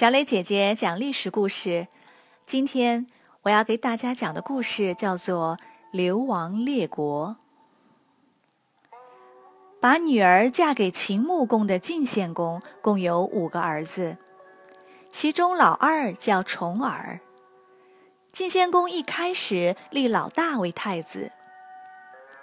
小磊姐姐讲历史故事。今天我要给大家讲的故事叫做《流亡列国》。把女儿嫁给秦穆公的晋献公共有五个儿子，其中老二叫重耳。晋献公一开始立老大为太子，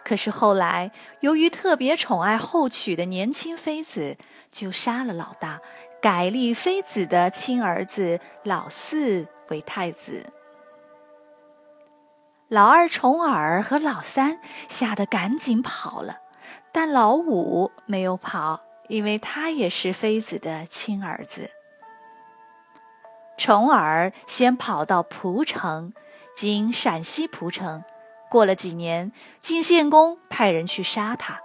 可是后来由于特别宠爱后娶的年轻妃子，就杀了老大。改立妃子的亲儿子老四为太子，老二重耳和老三吓得赶紧跑了，但老五没有跑，因为他也是妃子的亲儿子。重耳先跑到蒲城，今陕西蒲城。过了几年，晋献公派人去杀他，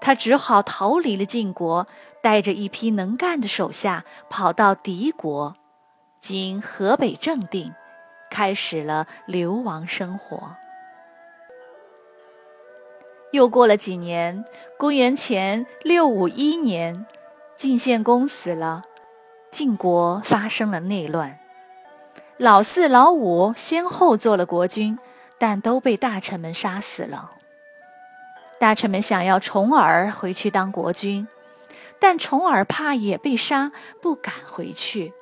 他只好逃离了晋国。带着一批能干的手下，跑到敌国，今河北正定，开始了流亡生活。又过了几年，公元前六五一年，晋献公死了，晋国发生了内乱。老四、老五先后做了国君，但都被大臣们杀死了。大臣们想要重耳回去当国君。但重耳怕也被杀，不敢回去。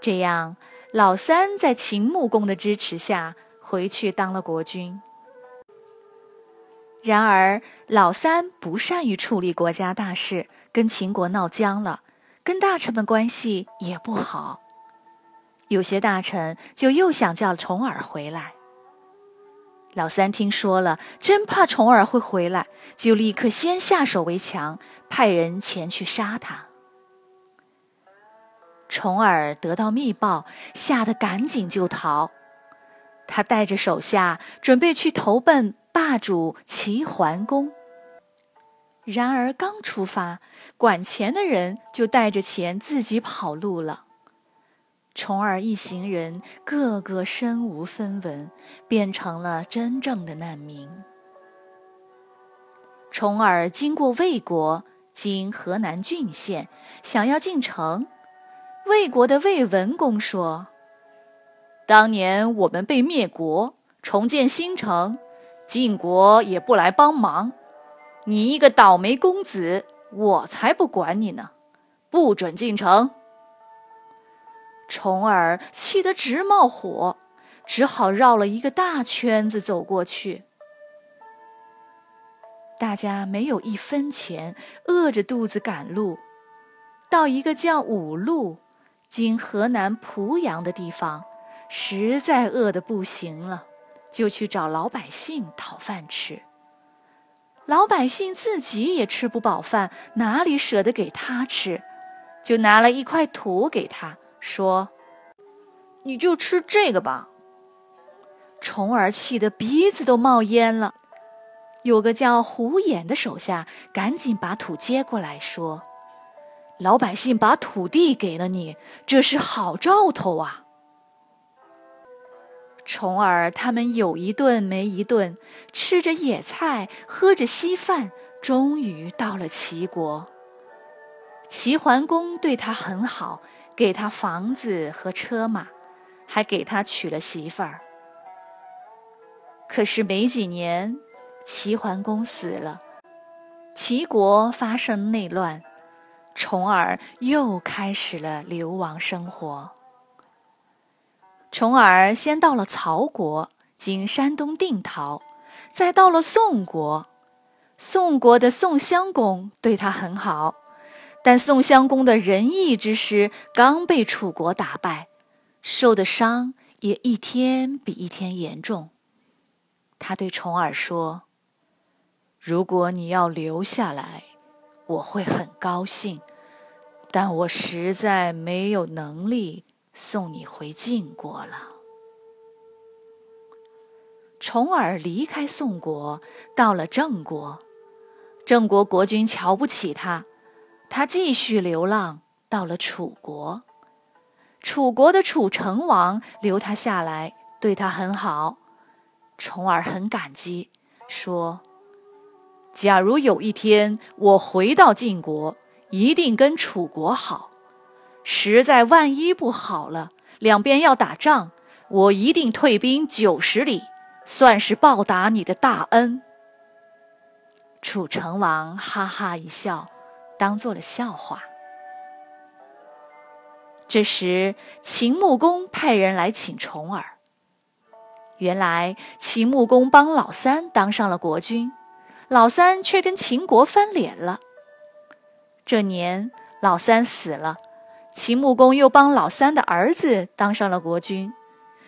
这样，老三在秦穆公的支持下回去当了国君。然而，老三不善于处理国家大事，跟秦国闹僵了，跟大臣们关系也不好。有些大臣就又想叫重耳回来。老三听说了，真怕重耳会回来，就立刻先下手为强，派人前去杀他。重耳得到密报，吓得赶紧就逃。他带着手下准备去投奔霸主齐桓公。然而刚出发，管钱的人就带着钱自己跑路了。重耳一行人个个身无分文，变成了真正的难民。重耳经过魏国，经河南郡县，想要进城。魏国的魏文公说：“当年我们被灭国，重建新城，晋国也不来帮忙。你一个倒霉公子，我才不管你呢！不准进城。”重耳气得直冒火，只好绕了一个大圈子走过去。大家没有一分钱，饿着肚子赶路，到一个叫五路（今河南濮阳）的地方，实在饿得不行了，就去找老百姓讨饭吃。老百姓自己也吃不饱饭，哪里舍得给他吃，就拿了一块土给他。说：“你就吃这个吧。”重儿气得鼻子都冒烟了。有个叫虎眼的手下赶紧把土接过来，说：“老百姓把土地给了你，这是好兆头啊。”重儿他们有一顿没一顿，吃着野菜，喝着稀饭，终于到了齐国。齐桓公对他很好。给他房子和车马，还给他娶了媳妇儿。可是没几年，齐桓公死了，齐国发生内乱，重耳又开始了流亡生活。重耳先到了曹国（经山东定陶），再到了宋国。宋国的宋襄公对他很好。但宋襄公的仁义之师刚被楚国打败，受的伤也一天比一天严重。他对重耳说：“如果你要留下来，我会很高兴，但我实在没有能力送你回晋国了。”重耳离开宋国，到了郑国，郑国国君瞧不起他。他继续流浪，到了楚国。楚国的楚成王留他下来，对他很好。重耳很感激，说：“假如有一天我回到晋国，一定跟楚国好。实在万一不好了，两边要打仗，我一定退兵九十里，算是报答你的大恩。”楚成王哈哈一笑，当做了笑话。这时，秦穆公派人来请重耳。原来，秦穆公帮老三当上了国君，老三却跟秦国翻脸了。这年，老三死了，秦穆公又帮老三的儿子当上了国君，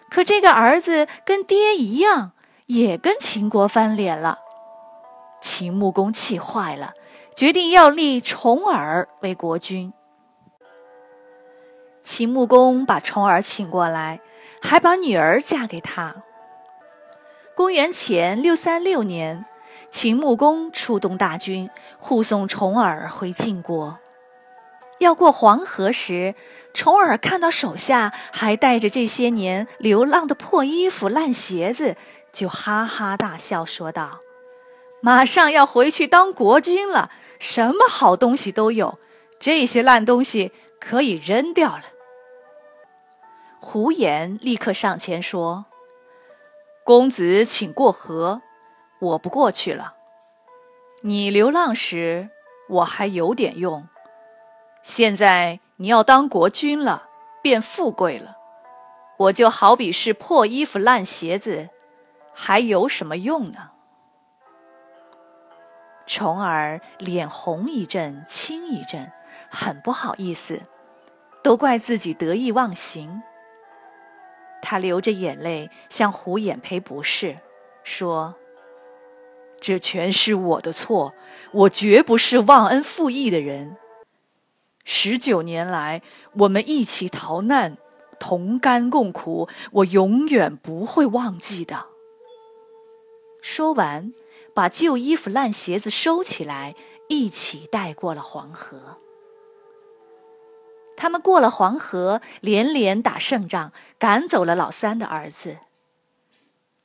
可这个儿子跟爹一样，也跟秦国翻脸了。秦穆公气坏了，决定要立重耳为国君。秦穆公把重耳请过来，还把女儿嫁给他。公元前六三六年，秦穆公出动大军护送重耳回晋国。要过黄河时，重耳看到手下还带着这些年流浪的破衣服、烂鞋子，就哈哈大笑，说道：“马上要回去当国君了，什么好东西都有，这些烂东西可以扔掉了。”胡言立刻上前说：“公子请过河，我不过去了。你流浪时我还有点用，现在你要当国君了，变富贵了，我就好比是破衣服烂鞋子，还有什么用呢？”重耳脸红一阵，青一阵，很不好意思，都怪自己得意忘形。他流着眼泪向胡眼赔不是，说：“这全是我的错，我绝不是忘恩负义的人。十九年来，我们一起逃难，同甘共苦，我永远不会忘记的。”说完，把旧衣服、烂鞋子收起来，一起带过了黄河。他们过了黄河，连连打胜仗，赶走了老三的儿子。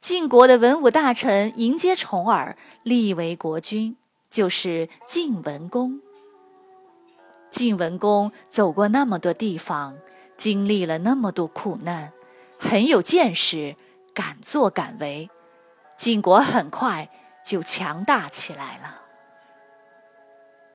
晋国的文武大臣迎接重耳，立为国君，就是晋文公。晋文公走过那么多地方，经历了那么多苦难，很有见识，敢作敢为，晋国很快就强大起来了。